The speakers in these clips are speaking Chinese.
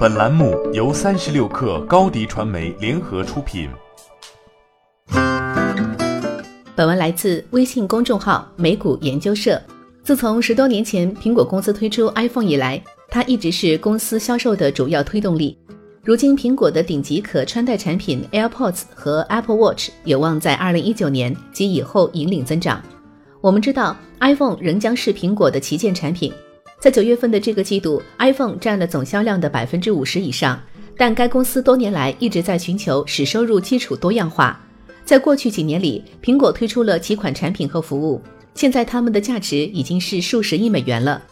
本栏目由三十六氪高低传媒联合出品。本文来自微信公众号美股研究社。自从十多年前苹果公司推出 iPhone 以来，它一直是公司销售的主要推动力。如今，苹果的顶级可穿戴产品 AirPods 和 Apple Watch 有望在二零一九年及以后引领增长。我们知道，iPhone 仍将是苹果的旗舰产品。在九月份的这个季度，iPhone 占了总销量的百分之五十以上。但该公司多年来一直在寻求使收入基础多样化。在过去几年里，苹果推出了几款产品和服务，现在它们的价值已经是数十亿美元了。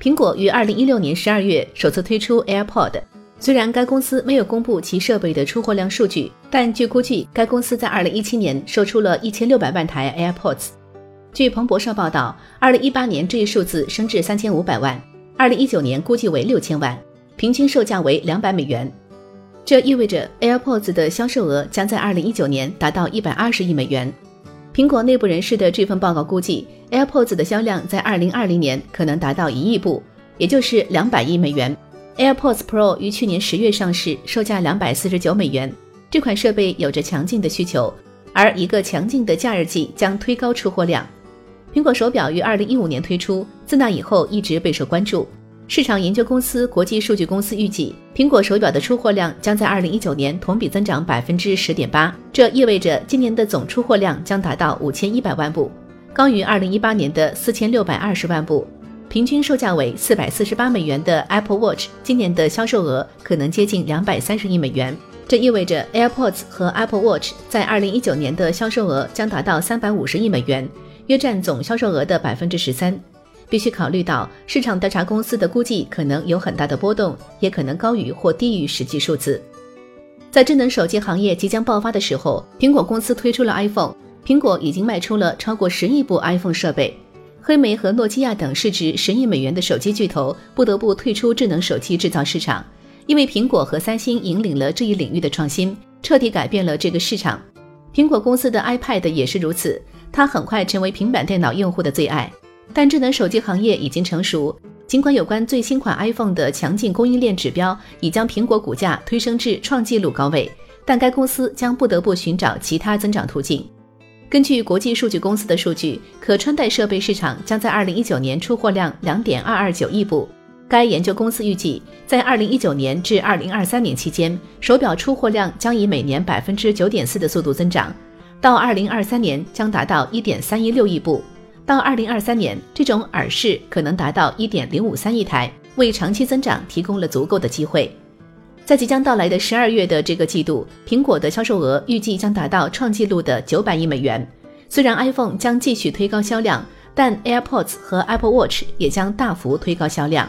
苹果于二零一六年十二月首次推出 AirPod，虽然该公司没有公布其设备的出货量数据，但据估计，该公司在二零一七年售出了一千六百万台 AirPods。据彭博社报道，二零一八年这一数字升至三千五百万，二零一九年估计为六千万，平均售价为两百美元。这意味着 AirPods 的销售额将在二零一九年达到一百二十亿美元。苹果内部人士的这份报告估计，AirPods 的销量在二零二零年可能达到一亿部，也就是两百亿美元。AirPods Pro 于去年十月上市，售价两百四十九美元。这款设备有着强劲的需求，而一个强劲的假日季将推高出货量。苹果手表于二零一五年推出，自那以后一直备受关注。市场研究公司国际数据公司预计，苹果手表的出货量将在二零一九年同比增长百分之十点八，这意味着今年的总出货量将达到五千一百万部，高于二零一八年的四千六百二十万部。平均售价为四百四十八美元的 Apple Watch 今年的销售额可能接近两百三十亿美元，这意味着 AirPods 和 Apple Watch 在二零一九年的销售额将达到三百五十亿美元。约占总销售额的百分之十三，必须考虑到市场调查公司的估计可能有很大的波动，也可能高于或低于实际数字。在智能手机行业即将爆发的时候，苹果公司推出了 iPhone。苹果已经卖出了超过十亿部 iPhone 设备。黑莓和诺基亚等市值十亿美元的手机巨头不得不退出智能手机制造市场，因为苹果和三星引领了这一领域的创新，彻底改变了这个市场。苹果公司的 iPad 也是如此。它很快成为平板电脑用户的最爱，但智能手机行业已经成熟。尽管有关最新款 iPhone 的强劲供应链指标已将苹果股价推升至创纪录高位，但该公司将不得不寻找其他增长途径。根据国际数据公司的数据，可穿戴设备市场将在2019年出货量2.229亿部。该研究公司预计，在2019年至2023年期间，手表出货量将以每年9.4%的速度增长。到二零二三年将达到一点三一六亿部，到二零二三年，这种耳饰可能达到一点零五三亿台，为长期增长提供了足够的机会。在即将到来的十二月的这个季度，苹果的销售额预计将达到创纪录的九百亿美元。虽然 iPhone 将继续推高销量，但 AirPods 和 Apple Watch 也将大幅推高销量。